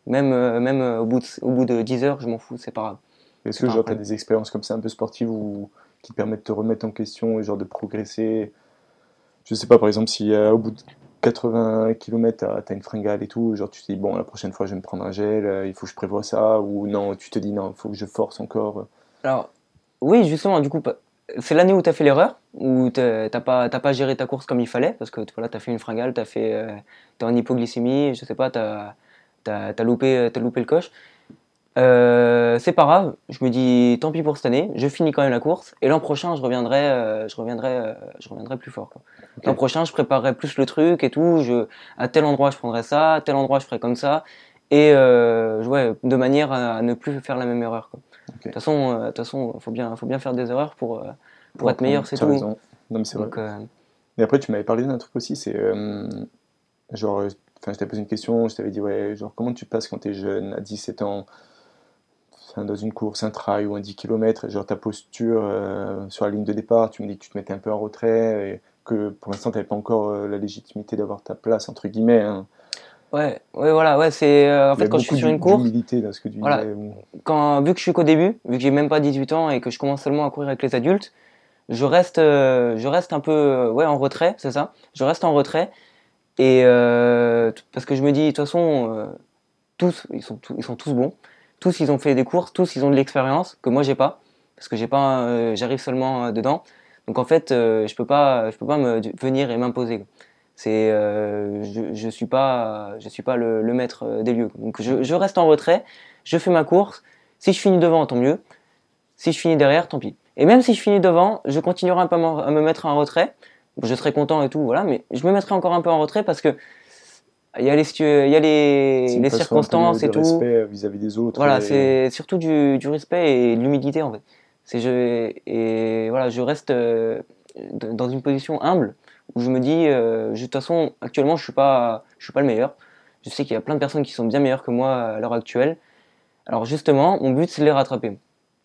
Même, euh, même au, bout de, au bout de 10 heures, je m'en fous, c'est pas grave. Est-ce que tu as des expériences comme ça un peu sportives ou qui te permettent de te remettre en question et genre de progresser? Je sais pas, par exemple, si au bout de 80 km, tu as, une fringale et tout, genre tu te dis, bon, la prochaine fois, je vais me prendre un gel, euh, il faut que je prévoie ça, ou non, tu te dis, non, il faut que je force encore. Alors, oui, justement, du coup, c'est l'année où tu as fait l'erreur, où tu n'as pas, pas géré ta course comme il fallait, parce que voilà, tu as fait une fringale, tu fait, euh, es en hypoglycémie, je sais pas, tu as, as, loupé, as loupé le coche. Euh, c'est pas grave, je me dis tant pis pour cette année, je finis quand même la course et l'an prochain je reviendrai, euh, je reviendrai, euh, je reviendrai plus fort. L'an prochain je préparerai plus le truc et tout, je, à tel endroit je prendrai ça, à tel endroit je ferai comme ça et ouais, de manière à, ne plus faire la même erreur. De toute façon, de toute façon, faut bien, faut bien faire des erreurs pour pour être meilleur, c'est tout. Non mais c'est vrai. Mais après tu m'avais parlé d'un truc aussi, c'est genre, enfin je t'avais posé une question, je t'avais dit ouais, genre comment tu passes quand tu es jeune à 17 ans dans une course, un trail ou un 10 km, genre ta posture euh, sur la ligne de départ, tu me dis que tu te mettais un peu en retrait et que pour l'instant tu n'avais pas encore euh, la légitimité d'avoir ta place, entre guillemets. Hein. Ouais, ouais, voilà, ouais, c'est euh, en fait quand je suis sur une course. dans ce que tu voilà, quand, vu que je suis qu'au début, vu que j'ai même pas 18 ans et que je commence seulement à courir avec les adultes, je reste, je reste un peu, ouais, en retrait, c'est ça. Je reste en retrait et parce que je me dis de toute façon, tous, ils sont, ils sont tous bons tous ils ont fait des courses, tous ils ont de l'expérience que moi j'ai pas parce que j'ai pas, euh, j'arrive seulement euh, dedans. Donc en fait, euh, je peux pas, je peux pas me venir et m'imposer. C'est, je, je suis pas, je suis pas le, maître des lieux. Donc je, je, reste en retrait, je fais ma course. Si je finis devant, tant mieux. Si je finis derrière, tant pis. Et même si je finis devant, je continuerai à me mettre en retrait. Je serai content et tout, voilà, mais je me mettrai encore un peu en retrait parce que il y a les, il y a les, les circonstances et tout. respect vis-à-vis des autres. Voilà, c'est surtout du, du, respect et de l'humilité en fait. C'est je et voilà, je reste euh, dans une position humble où je me dis, euh, de toute façon, actuellement, je suis pas, je suis pas le meilleur. Je sais qu'il y a plein de personnes qui sont bien meilleures que moi à l'heure actuelle. Alors justement, mon but c'est de les rattraper.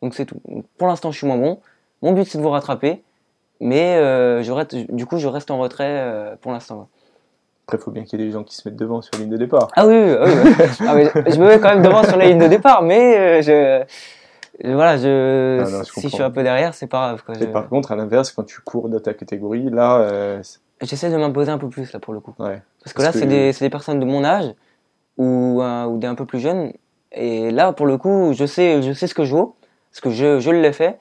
Donc c'est tout. Pour l'instant, je suis moins bon. Mon but c'est de vous rattraper, mais euh, je reste, du coup, je reste en retrait pour l'instant. Après, il faut bien qu'il y ait des gens qui se mettent devant sur la ligne de départ. Ah oui, oui, <laughs> ah, je me mets quand même devant sur la ligne de départ, mais je, voilà, je, si je suis un peu derrière, c'est pas grave. Quoi, Et par contre, à l'inverse, quand tu cours de ta catégorie, là. Euh, J'essaie de m'imposer un peu plus, là, pour le coup. Ouais. Parce que là, c'est des, des, personnes de mon âge ou, euh, ou des un peu plus jeunes. Et là, pour le coup, je sais, je sais ce que je vaux, parce que je, je l'ai fait.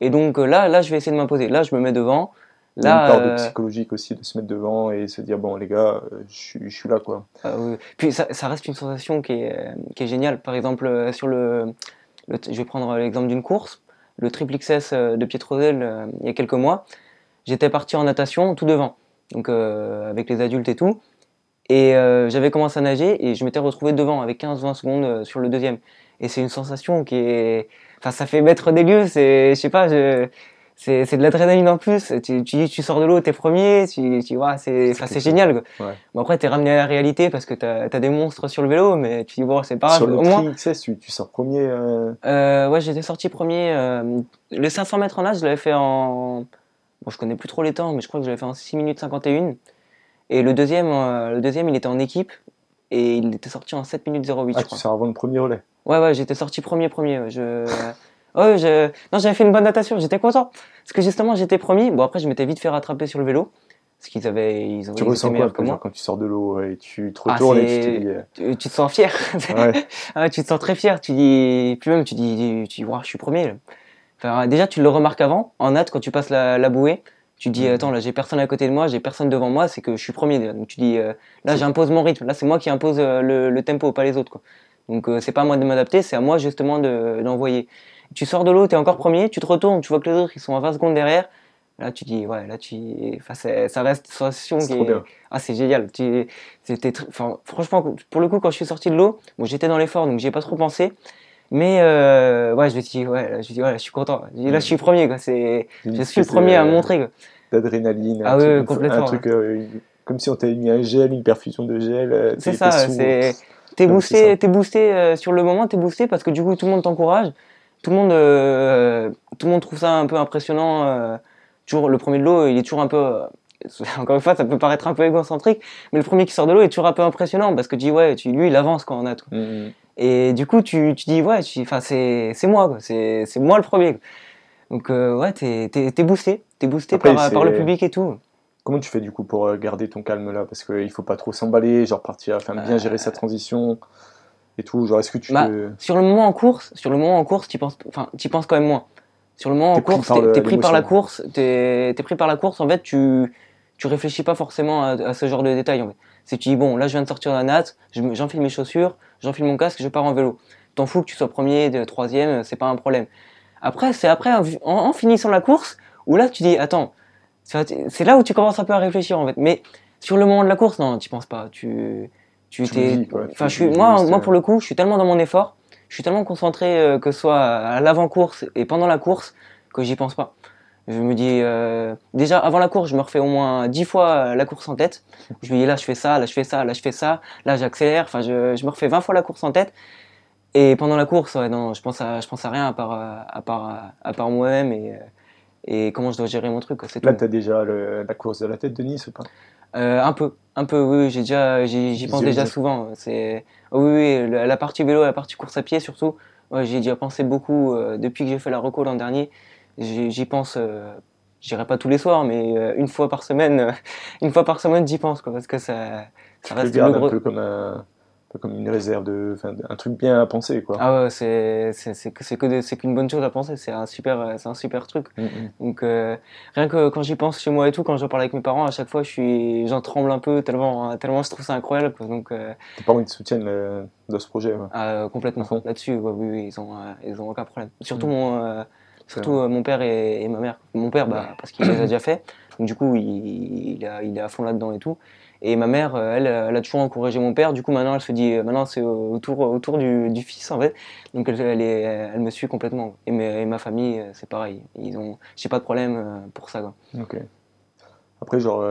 Et donc là, là, je vais essayer de m'imposer. Là, je me mets devant. Là, une part de euh, psychologique aussi de se mettre devant et se dire bon les gars je, je suis là quoi ah puis ça, ça, reste une sensation qui est, qui est géniale par exemple sur le je vais prendre l'exemple d'une course, le triple XS euh, de Pietrosel euh, il y a quelques mois. J'étais parti en natation tout devant, donc euh, avec les adultes et tout. Et j'avais commencé à nager et je m'étais retrouvé devant avec 15-20 secondes sur le deuxième. Et c'est une sensation qui est, enfin, ça fait mettre des lieux. C'est, je sais pas, je, c'est de l'adrénaline en plus. Tu, tu, tu sors de l'eau, t'es premier, tu, tu vois, c'est c'est génial. Quoi. Ouais. Bon après t'es ramené à la réalité parce que t'as as des monstres sur le vélo, mais tu dis bon c'est pas grave. Sur le au moins... tu, tu sors premier. Euh... Euh, ouais j'étais sorti premier. Euh, le 500 mètres en nage je l'avais fait en, bon je connais plus trop les temps, mais je crois que je l'avais fait en 6 minutes 51. Et le deuxième, euh, le deuxième il était en équipe et il était sorti en 7 minutes 08. Ah je tu sors avant le premier relais. Ouais ouais j'étais sorti premier premier. Je <laughs> Oh, je... non, j'avais fait une bonne natation, j'étais content. Parce que justement, j'étais premier. Bon, après, je m'étais vite fait rattraper sur le vélo. Parce qu'ils avaient, ils ont, tu ressens quoi que moi. quand tu sors de l'eau et tu te ah, retournes et tu te dis... tu, te sens fier. Ouais. <laughs> ah, tu te sens très fier. Tu dis, puis même, tu dis, tu dis, je suis premier. Enfin, déjà, tu le remarques avant, en hâte, quand tu passes la, la bouée. Tu dis, mhm. attends, là, j'ai personne à côté de moi, j'ai personne devant moi, c'est que je suis premier déjà. Donc tu dis, euh, là, j'impose mon rythme. Là, c'est moi qui impose euh, le, le, tempo, pas les autres. Quoi. Donc euh, c'est pas à moi de m'adapter, c'est à moi justement d'envoyer tu sors de l'eau, tu es encore premier, tu te retournes, tu vois que les autres ils sont à 20 secondes derrière. Là, tu dis, ouais, là, tu. Enfin, ça reste une sensation qui est. Ah, c'est génial. Tu... Enfin, franchement, pour le coup, quand je suis sorti de l'eau, bon, j'étais dans l'effort, donc j'y ai pas trop pensé. Mais, euh... ouais, je me suis dit, ouais, là, je, dis, ouais, je suis content. Là, je suis premier, quoi. C'est... Je suis le premier à euh, montrer, D'adrénaline. Ah, ouais, complètement. Un truc, euh, comme si on t'avait mis un gel, une perfusion de gel. C'est ça, c'est. T'es boosté, t'es boosté sur le moment, t'es boosté parce que du coup, tout le monde t'encourage tout le monde, tout le monde trouve ça un peu impressionnant. Toujours le premier de l'eau, il est toujours un peu <laughs> encore une fois, ça peut paraître un peu égocentrique, mais le premier qui sort de l'eau est toujours un peu impressionnant parce que tu dis ouais, tu, lui il avance quand on a tout. Mm-hmm. Et du coup, tu, tu dis ouais, enfin c'est c'est moi c'est c'est moi le premier. Donc ouais, t'es t'es boosté, t'es boosté par, par le public et tout. Comment tu fais du coup pour garder ton calme là? Parce qu'il faut pas trop s'emballer, genre partir, enfin bien gérer sa transition et tout Genre, est-ce que tu bah, Sur le moment en course, sur le moment en course, tu penses, enfin, tu penses quand même moins. Sur le moment en course, t'es pris par la course, t'es es pris par la course. En fait, tu tu réfléchis pas forcément à, ce genre de détails. En fait. C'est tu dis bon, là, je viens de sortir de la natte, j'enfile mes chaussures, j'enfile mon casque, je pars en vélo. T'en fous que tu sois premier, troisième, c'est pas un problème. Après, c'est après en, finissant la course où là, tu dis attends, c'est là où tu commences un peu à réfléchir en fait. Mais sur le moment de la course, non, tu penses pas. Tu tu enfin je suis moi moi pour le coup je suis tellement dans mon effort je suis tellement concentré euh, que ce soit à l'avant course et pendant la course que j'y pense pas je me dis euh, déjà avant la course je me refais au moins dix fois la course en tête je me dis là je fais ça là je fais ça là je fais ça là j'accélère enfin je, je me refais 20 fois la course en tête et pendant la course ouais, non je pense à je pense à rien à part à part à part moi-même et et comment je dois gérer mon truc là tu as déjà la course de la tête de Nice ou pas? Euh, un peu, un peu, oui, j'ai déjà, j'y pense déjà souvent. C'est, oui, oui, la, partie vélo, la partie course à pied surtout. Ouais, j'ai déjà pensé beaucoup euh, depuis que j'ai fait la reco l'an dernier. J'y pense, euh, j'irai pas tous les soirs, mais euh, une fois par semaine, <laughs> une fois par semaine, j'y pense, quoi, parce que ça, ça reste le gros... un peu comme un comme une réserve de, un truc bien à penser quoi. Ah ouais, c'est c'est que c'est qu'une bonne chose à penser, c'est un super c'est un super truc. Mm, mm. Donc euh, rien que quand j'y pense chez moi et tout, quand je parle avec mes parents, à chaque fois je suis j'en tremble un peu tellement tellement je trouve ça incroyable Donc euh, tes parents ils te soutiennent dans ce projet. Ah, complètement là-dessus, oui, oui, ils ont ils ont aucun problème. Surtout mm. mon Surtout mon père et, ma mère. Mon père, bah, parce qu'il les a déjà fait. Donc, du coup, il, il, est à fond là-dedans et tout. Et ma mère, elle, elle a toujours encouragé mon père. Du coup, maintenant, elle se dit, maintenant, c'est autour, autour du, du, fils, en fait. Donc, elle, elle, est, elle me suit complètement. Et, et ma famille, c'est pareil. Ils ont, j'ai pas de problème pour ça, quoi. Ok. Après, genre,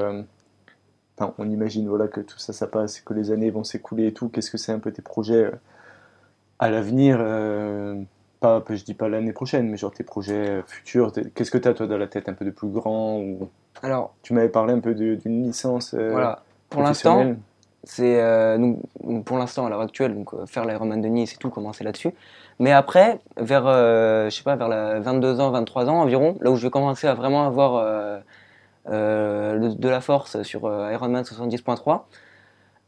on imagine voilà, que tout ça, ça passe, que les années vont s'écouler et tout. Qu'est-ce que c'est un peu tes projets euh, à l'avenir euh, pas, Je dis pas l'année prochaine, mais genre tes projets futurs. Qu'est-ce que tu as toi dans la tête un peu de plus grand ou... Alors, tu m'avais parlé un peu d'une licence. Euh, voilà. Pour l'instant, c'est pour l'instant à l'heure actuelle, donc faire l'Ironman de Nice et tout, commencer là-dessus. Mais après, vers je sais pas, vers la 22 ans, 23 ans environ, là où je vais commencer à vraiment avoir euh, de, la force sur euh, Ironman 70.3.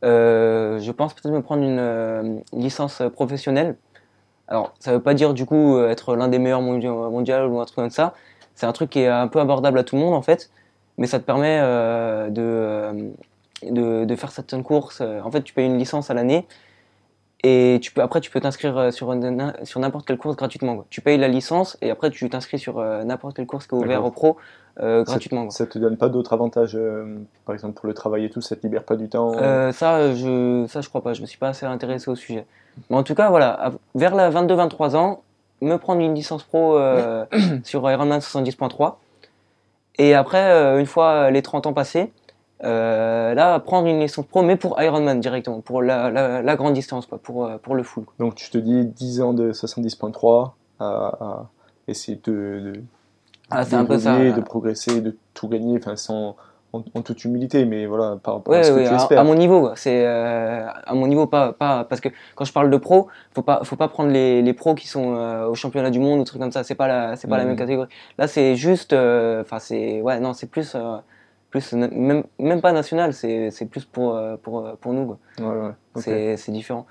Euh, je pense peut-être me prendre une licence professionnelle. Alors, ça veut pas dire du coup être l'un des meilleurs mondiaux ou un truc comme ça. C'est un truc qui est un peu abordable à tout le monde en fait, mais ça te permet de, de, de, faire certaines courses. En fait, tu payes une licence à l'année et tu peux, après, tu peux t'inscrire sur, sur n'importe quelle course gratuitement. Tu payes la licence et après, tu t'inscris sur n'importe quelle course qui est ouverte au pro euh, gratuitement. Ça, te donne pas d'autres avantages, euh, par exemple pour le travail et tout, ça te libère pas du temps euh, Ça, je, ça je crois pas. Je me suis pas assez intéressé au sujet. Mais en tout cas, voilà, vers la 22-23 ans, me prendre une licence pro sur Ironman 70.3 et après, une fois les 30 ans passés, là, prendre une licence pro, mais pour Ironman directement, pour la, la, grande distance, quoi, pour, pour le full. Donc tu te dis 10 ans de 70.3 à, essayer de, ah, un peu ça. de progresser, de tout gagner, enfin sans en, toute humilité, mais voilà par rapport à ce que tu espères. À, mon niveau, c'est euh, à mon niveau pas pas parce que quand je parle de pro, faut pas faut pas prendre les, les pros qui sont euh, au championnat du monde ou trucs comme ça. C'est pas la c'est pas la même mmh. catégorie. Là, c'est juste, euh, enfin c'est ouais non c'est plus plus même même pas national, c'est plus pour pour pour nous. Quoi. Ouais, ouais. C'est c'est différent.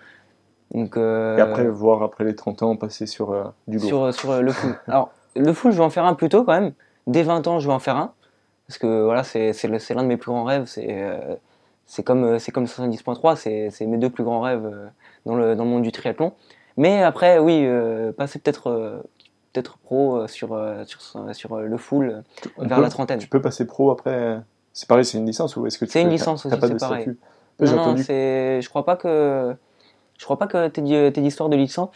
Donc, Et après, voir après les 30 ans, passer sur du lourd. Sur, sur le full. <laughs> Alors, le full, je vais en faire un plus tôt quand même. Dès 20 ans, je vais en faire un. Parce que voilà, c'est l'un de mes plus grands rêves. C'est euh, c'est comme, euh, comme le 70.3, c'est mes deux plus grands rêves euh, dans le, dans le monde du triathlon. Mais après, oui, passer peut-être peut-être pro sur, sur, sur le full vers la trentaine. Tu peux passer pro après C'est pareil, c'est une licence ou est-ce que C'est une licence aussi, c'est pareil. Non, non, je crois pas que je crois pas que tu aies d'histoire de licence,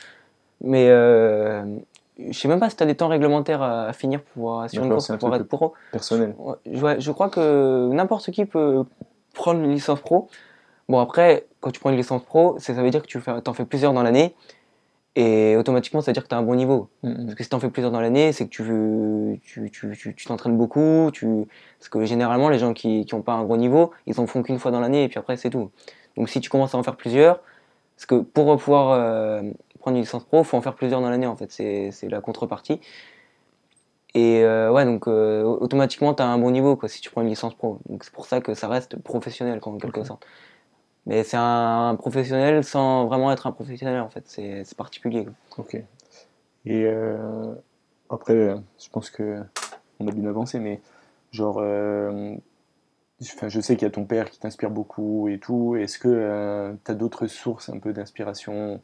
mais je sais même pas si tu as des temps réglementaires à, finir pour, sur une course pour pouvoir être pro. Personnel. Je, je crois que n'importe qui peut prendre une licence pro. Bon, après, quand tu prends une licence pro, ça veut dire que tu en fais plusieurs dans l'année. Et automatiquement, ça veut dire que tu as un bon niveau. Mm-hmm. Parce que si tu en fais plusieurs dans l'année, c'est que tu tu, tu, tu, t'entraînes beaucoup. Tu... Parce que généralement, les gens qui n'ont pas un gros niveau, ils en font qu'une fois dans l'année et puis après, c'est tout. Donc si tu commences à en faire plusieurs, parce que pour pouvoir euh, prendre une licence pro, faut en faire plusieurs dans l'année en fait, c'est la contrepartie. Et euh, ouais, donc euh, automatiquement, tu as un bon niveau quoi, si tu prends une licence pro. Donc c'est pour ça que ça reste professionnel en quelque sorte. Mais c'est un, professionnel sans vraiment être un professionnel en fait, c'est particulier. Ok. Et euh, après, je pense que on a bien avancé, mais genre, enfin, je sais qu'il y a ton père qui t'inspire beaucoup et tout. Est-ce que tu as d'autres sources un peu d'inspiration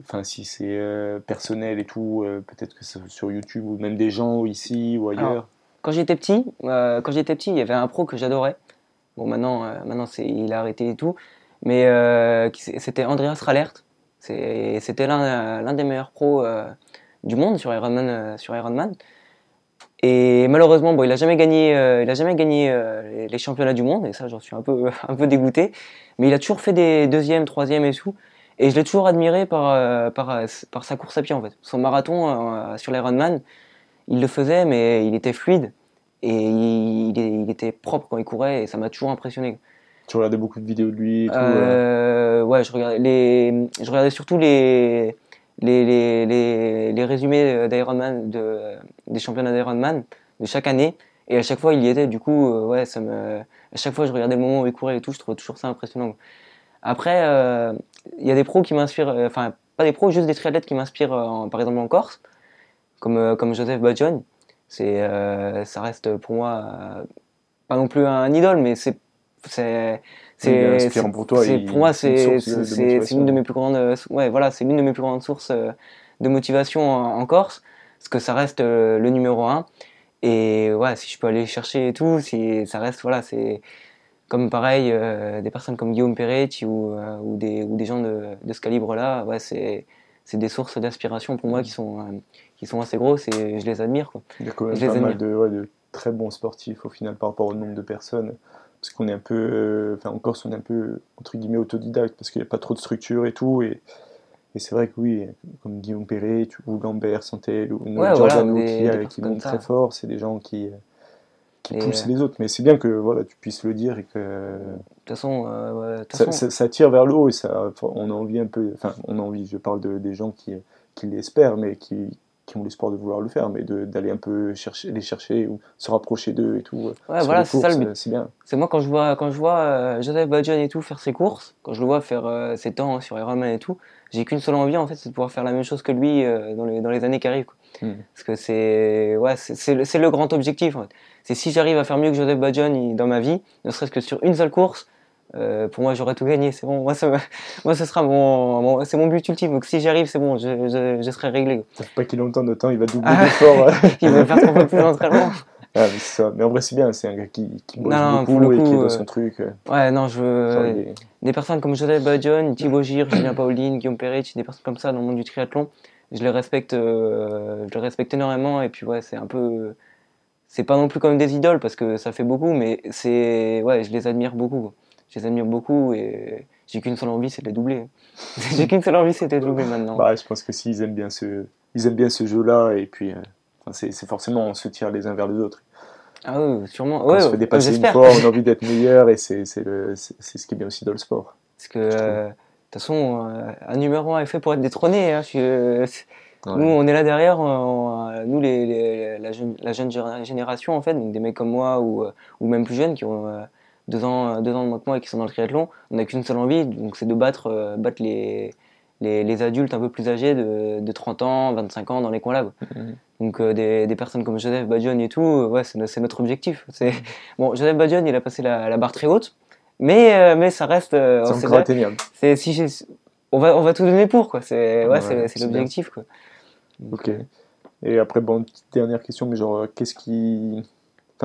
Enfin, si c'est euh, personnel et tout, euh, peut-être que c'est sur YouTube ou même des gens ici ou ailleurs? quand j'étais petit, euh, quand j'étais petit, il y avait un pro que j'adorais. Bon, maintenant, maintenant c'est, il a arrêté et tout, mais c'était Andreas Ralert. C'était l'un, l'un des meilleurs pros du monde sur Ironman, sur Ironman. Et malheureusement, bon, il a jamais gagné, il a jamais gagné les, championnats du monde, et ça, j'en suis un peu, <laughs> un peu dégoûté. Mais il a toujours fait des deuxièmes, troisièmes et tout. Et je l'ai toujours admiré par, euh, par, euh, par, sa course à pied en fait. Son marathon euh, sur l'Ironman, il le faisait, mais il était fluide et il, il, était propre quand il courait et ça m'a toujours impressionné. Tu regardais beaucoup de vidéos de lui et tout, Ouais, je regardais, les, je regardais surtout les, les, les, les, résumés d'Ironman, de, des championnats d'Ironman de chaque année. Et à chaque fois, il y était. Du coup, ouais, ça me, à chaque fois, je regardais le moment où il courait et tout. Je trouvais toujours ça impressionnant. Après, euh, il y a des pros qui m'inspirent, euh, enfin, pas des pros, juste des triathlètes qui m'inspirent, euh, par exemple en Corse, comme, comme Joseph Badjon. C'est, ça reste pour moi pas non plus un idole, mais c'est c'est c'est pour toi pour moi c'est c'est l'une de mes plus grandes ouais voilà c'est l'une de mes plus grandes sources de motivation en, Corse parce que ça reste le numéro un. Et ouais, si je peux aller chercher et tout, si ça reste, voilà, c'est comme pareil, des personnes comme Guillaume Peretti ou, ou, des, ou des gens de, de ce calibre-là, ouais, c'est c'est des sources d'inspiration pour moi qui sont, qui sont assez grosses et je les admire. Quoi. Il y a quand même pas mal de, ouais, de, très bons sportifs au final par rapport au nombre de personnes. Parce qu'on est un peu, euh, enfin en Corse, on est un peu entre guillemets autodidacte parce qu'il n'y a pas trop de structure et tout. Et, et c'est vrai que oui, comme Guillaume Perret, ou Lambert, Santel, ou ouais, Giordano qui, qui montent très fort, c'est des gens qui, qui poussent les autres. Mais c'est bien que voilà, tu puisses le dire et que. De toute façon, euh, ça, ça, tire vers le haut et ça, on a envie un peu. Enfin, on a envie. Je parle de, des gens qui, qui l'espèrent, mais qui, qui ont l'espoir de vouloir le faire, mais d'aller un peu chercher, les chercher ou se rapprocher d'eux et tout. Ouais, voilà, c'est ça le but. C'est bien. C'est moi quand je vois, quand je vois euh, Joseph Badjan et tout faire ses courses, quand je le vois faire euh, ses temps sur Ironman et tout, j'ai qu'une seule envie en fait, c'est de pouvoir faire la même chose que lui euh, dans, les, dans les années qui arrivent. Hmm. Parce que c'est ouais, c'est le, le, grand objectif. En fait. C'est si j'arrive à faire mieux que Joseph Badjan dans ma vie, ne serait-ce que sur une seule course, euh, pour moi, j'aurais tout gagné. C'est bon. Moi, ça, <laughs> moi, ce sera mon, c'est mon but ultime. Donc, si j'y arrive, c'est bon. Je, je, serai réglé. Ça fait pas qu'il longtemps de temps, il va doubler d'efforts. <laughs> il va faire fois plus d'entraînement. Ah, mais, ça. mais en vrai, c'est bien. C'est un gars qui, qui bosse beaucoup et qui est dans son truc. Euh. Ouais, non, je veux. Des... personnes comme Joseph Badjon, Thibaut Gir, Julien <coughs> Pauline, Guillaume Perret, des personnes comme ça dans le monde du triathlon, je les respecte, euh, je les respecte énormément. Et puis, ouais, c'est un peu. C'est pas non plus comme des idoles parce que ça fait beaucoup, mais c'est. Ouais, je les admire beaucoup je les admire beaucoup et j'ai qu'une seule envie, c'est de les doubler. <laughs> j'ai qu'une seule envie, c'est de les doubler maintenant. Bah, je pense que s'ils aiment bien ce, ils aiment bien ce jeu-là et puis, euh, c'est forcément on se tire les uns vers les autres. Ah oui, sûrement. Ouais, on se fait dépasser une fois, on a envie d'être meilleur et c'est ce qui est bien aussi dans le sport. Parce que, euh, de toute façon, euh, un numéro 1 est fait pour être détrôné. Hein, Nous, on est là derrière, nous, les, la, jeune, la, jeune, génération, en fait, donc des mecs comme moi ou, ou même plus jeunes qui ont deux ans, deux ans de moins que moi et qui sont dans le triathlon, on n'a qu'une seule envie, donc c'est de battre, euh, battre les, les, les, adultes un peu plus âgés de, de 30 ans, 25 ans dans les coins là. Mhm. Donc euh, des, des, personnes comme Joseph Badjon et tout, euh, ouais, c'est notre objectif. C'est <laughs> bon, Joseph Badjon, il a passé la, la barre très haute, mais mais ça reste. c'est encore atteignable. C'est si on va on va tout donner pour quoi. C'est ouais, c'est l'objectif quoi. ok. Et après bon, dernière question, mais genre qu'est-ce qui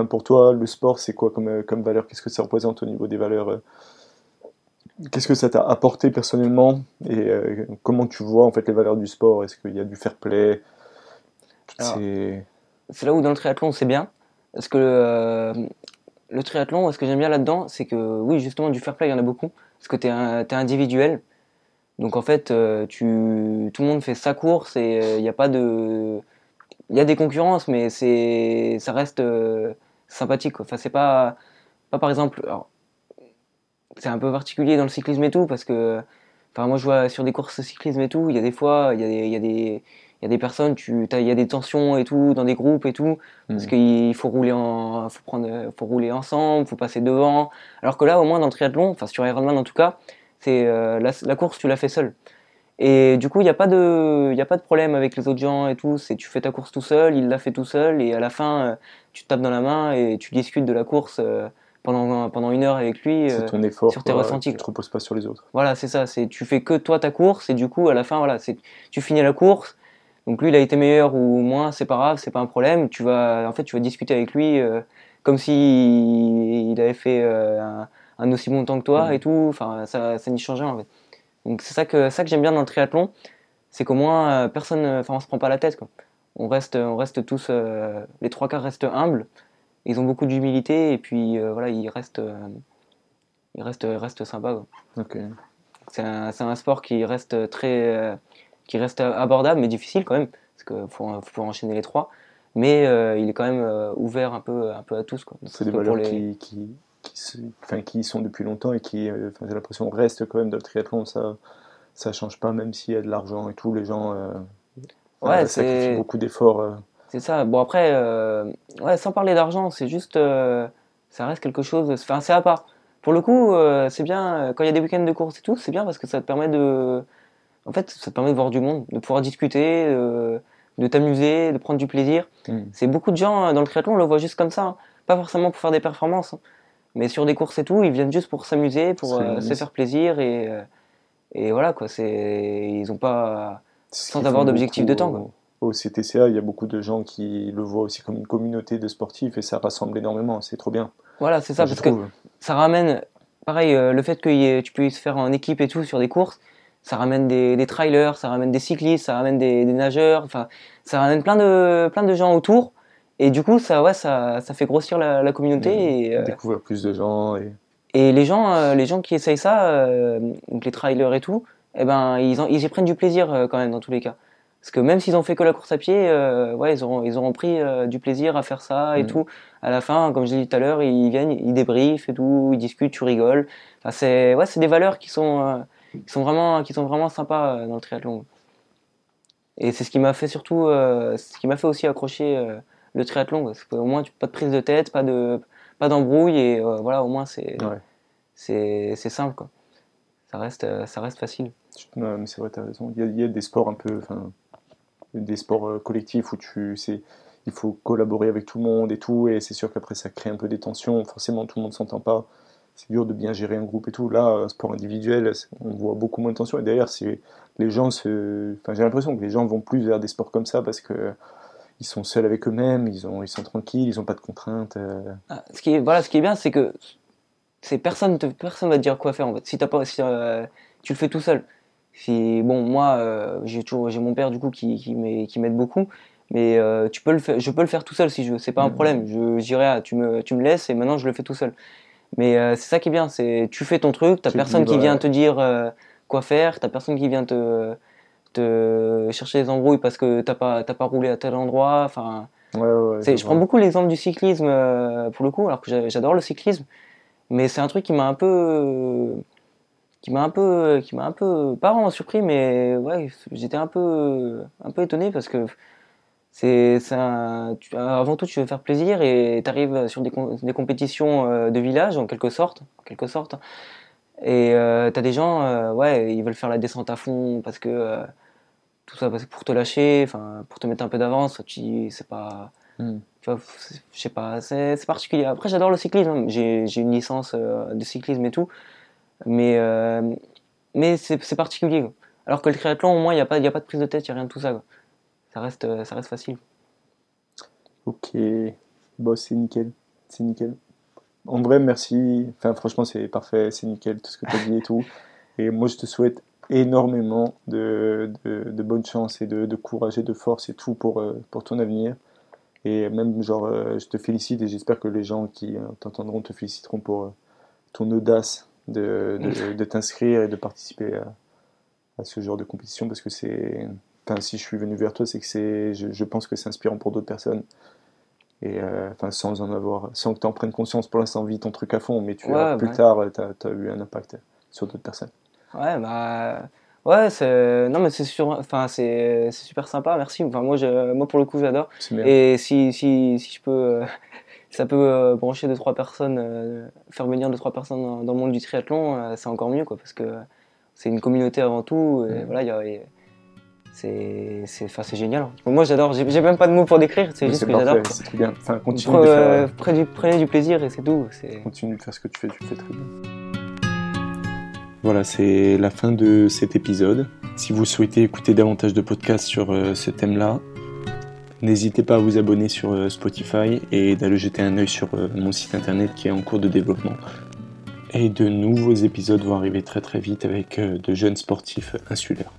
pour toi, le sport, c'est quoi comme, euh, comme valeur? Qu'est-ce que ça représente au niveau des valeurs euh? Qu'est-ce que ça t'a apporté personnellement? Et euh, comment tu vois en fait les valeurs du sport? Est-ce qu'il y a du fair play? C'est là où dans le triathlon c'est bien. Parce que le triathlon, ce que j'aime bien là-dedans, c'est que oui, justement, du fair play, il y en a beaucoup. Parce que tu es, es, individuel. Donc en fait, tu, tout le monde fait sa course et il n'y a pas de. Il y a des concurrences, mais ça reste sympathique. Enfin, c'est pas, pas par exemple. C'est un peu particulier dans le cyclisme et tout, parce que. Enfin, moi, je vois sur des courses de cyclisme et tout, il y a des fois, il y a des, il y a des, il y a des personnes, tu, il y a des tensions et tout dans des groupes et tout, parce mmh. qu'il faut rouler en, faut prendre, faut rouler ensemble, faut passer devant. Alors que là, au moins dans le triathlon, enfin sur Ironman en tout cas, c'est euh, la, la, course, tu l'as fait seul. Et du coup, il n'y a, pas de, y a pas de problème avec les autres gens et tout. C'est tu fais ta course tout seul, il l'a fait tout seul, et à la fin, euh, tu te tapes dans la main et tu discutes de la course euh, pendant, pendant une heure avec lui euh, ton effort, sur tes ressentis. Tu te reposes pas sur les autres. Voilà, c'est ça. C'est tu fais que toi ta course et du coup, à la fin, voilà, c'est tu finis la course. Donc lui, il a été meilleur ou moins, c'est pas grave, c'est pas un problème. Tu vas, en fait, tu vas discuter avec lui comme si il avait fait un, un, aussi bon temps que toi mmh. et tout. Enfin, ça, ça n'y change rien en fait. Donc c'est ça que ça que j'aime bien dans le triathlon, c'est qu'au moins euh, personne, euh, enfin on se prend pas la tête quoi. On reste, on reste tous, euh, les trois quarts restent humbles. Ils ont beaucoup d'humilité et puis voilà, ils restent, ils restent, restent sympas. Quoi. C'est un, un, sport qui reste très, qui reste abordable mais difficile quand même parce qu'il faut, faut enchaîner les trois. Mais il est quand même ouvert un peu, un peu à tous. C'est des valeurs les... qui, qui, enfin, qui sont depuis longtemps et qui, euh, j'ai l'impression, restent quand même dans le triathlon. Ça, ça change pas, même s'il y a de l'argent et tout. Les gens euh, ouais, sacrifient beaucoup d'efforts. Euh. C'est ça. Bon, après, ouais, sans parler d'argent, c'est juste. ça reste quelque chose. Enfin, c'est à part. Pour le coup, c'est bien. Quand il y a des week-ends de course et tout, c'est bien parce que ça te permet de. En fait, ça te permet de voir du monde, de pouvoir discuter, de t'amuser, de prendre du plaisir. Hmm. C'est beaucoup de gens dans le triathlon, on le voit juste comme ça. Hein. Pas forcément pour faire des performances. Hein. Mais sur des courses et tout, ils viennent juste pour s'amuser, pour euh, se faire plaisir et, euh, et voilà quoi. C'est ils ont pas sans avoir d'objectif de temps. Quoi. au CTCA, il y a beaucoup de gens qui le voient aussi comme une communauté de sportifs et ça rassemble énormément. C'est trop bien. Voilà, c'est ça, parce que ça ramène, pareil, euh, le fait que tu puisses faire en équipe et tout sur des courses, ça ramène des, des trailers, ça ramène des cyclistes, ça ramène des, nageurs, enfin, ça ramène plein de, plein de gens autour. Et du coup, ça, ouais, ça, ça fait grossir la, communauté. et, euh, découvrir plus de gens. Et, et les, gens, euh, les gens qui essayent ça, donc les trailers et tout, eh ben, ils, ils y prennent du plaisir quand même dans tous les cas. Parce que même s'ils ont fait que la course à pied, euh, ouais, ils auront, ils auront pris euh, du plaisir à faire ça et mm. tout. À la fin, comme je l'ai dit tout à l'heure, ils viennent, ils débriefent et tout, ils discutent, tu rigoles. Enfin, c'est, ouais, des valeurs qui sont, euh, qui sont vraiment, qui sont vraiment sympas dans le triathlon. Et c'est ce qui m'a fait surtout, ce qui m'a fait aussi accrocher le triathlon. Parce qu'au moins, tu, pas de prise de tête, pas de, pas d'embrouille et voilà, au moins c'est, c'est, c'est simple quoi. Ça reste, ça reste facile. mais c'est vrai, as raison. Il y, a, il y a des sports un peu, enfin des sports euh, collectifs où tu c'est il faut collaborer avec tout le monde et tout et c'est sûr qu'après ça crée un peu des tensions forcément tout le monde s'entend pas c'est dur de bien gérer un groupe et tout là sport individuel on voit beaucoup moins de tensions et d'ailleurs c'est les gens se enfin j'ai l'impression que les gens vont plus vers des sports comme ça parce que ils sont seuls avec eux-mêmes ils ont ils sont tranquilles ils ont pas de contraintes euh. ah, ce qui est voilà ce qui est bien c'est que c'est personne te, personne va te dire quoi faire en fait si t'as pas si, euh, tu le fais tout seul bon, moi, euh, j'ai mon père du coup qui, qui m'aide beaucoup, mais euh, tu peux le faire, je peux le faire tout seul si je veux, c'est pas un mmh. problème. Je dirais, ah, tu me, tu me laisses et maintenant je le fais tout seul. Mais c'est ça qui est bien, c'est tu fais ton truc, t'as personne qui vient te dire quoi faire, t'as personne qui vient te, te chercher des embrouilles parce que t'as pas, t'as pas roulé à tel endroit. Enfin, je prends beaucoup l'exemple du cyclisme pour le coup, alors que j'adore le cyclisme, mais c'est un truc qui m'a un peu qui m'a un peu qui m'a un peu pas vraiment surpris mais ouais j'étais un peu un peu étonné parce que c'est avant tout tu veux faire plaisir et tu arrives sur des, des, compétitions euh, de village en quelque sorte en quelque sorte et euh, tu as des gens euh, ouais ils veulent faire la descente à fond parce que euh, tout ça pour te lâcher enfin pour te mettre un peu d'avance tu c'est pas hmm. tu vois je sais pas c'est particulier après j'adore le cyclisme hein. j'ai une licence de cyclisme et tout mais, euh, mais c'est particulier. Alors que le triathlon, au moins, il n'y a, pas, a pas de prise de tête, il n'y a rien de tout ça. Ça, reste, euh, ça reste facile. Ok, bon, c'est nickel. C'est nickel. En vrai, merci. Enfin, franchement, c'est parfait, c'est nickel, tout ce que tu as dit et tout. <laughs> Et moi, je te souhaite énormément de, de, de bonne chance et de, de, courage et de force et tout pour, euh, pour ton avenir. Et même, genre, je te félicite et j'espère que les gens qui t'entendront te féliciteront pour ton audace de, de, t'inscrire et de participer à, ce genre de compétition parce que c'est. Enfin, si je suis venu vers toi, c'est que c'est. Je, pense que c'est inspirant pour d'autres personnes. Et euh, enfin, sans en avoir. Sans que tu en prennes conscience pour l'instant, vis ton truc à fond, mais tu verras plus tard, tu as, eu un impact sur d'autres personnes. Ouais, bah. Ouais, c'est non mais c'est sur enfin c'est super sympa, merci. Enfin moi je moi pour le coup j'adore. Et si, si si je peux euh, <laughs> ça peut euh, brancher deux trois personnes, euh, faire venir deux trois personnes dans, le monde du triathlon, c'est encore mieux quoi, parce que c'est une communauté avant tout. Et voilà, c'est c'est génial. Moi j'adore, j'ai même pas de mots pour décrire, c'est juste que j'adore. C'est très bien. Enfin, continue de faire... prenez, du, prenez du plaisir et c'est tout. Continue de faire ce que tu fais, tu le fais très bien. Voilà, c'est la fin de cet épisode. Si vous souhaitez écouter davantage de podcasts sur ce thème-là, N'hésitez pas à vous abonner sur euh, Spotify et d'aller jeter un œil sur euh, mon site internet qui est en cours de développement. Et de nouveaux épisodes vont arriver très très vite avec euh, de jeunes sportifs insulaires.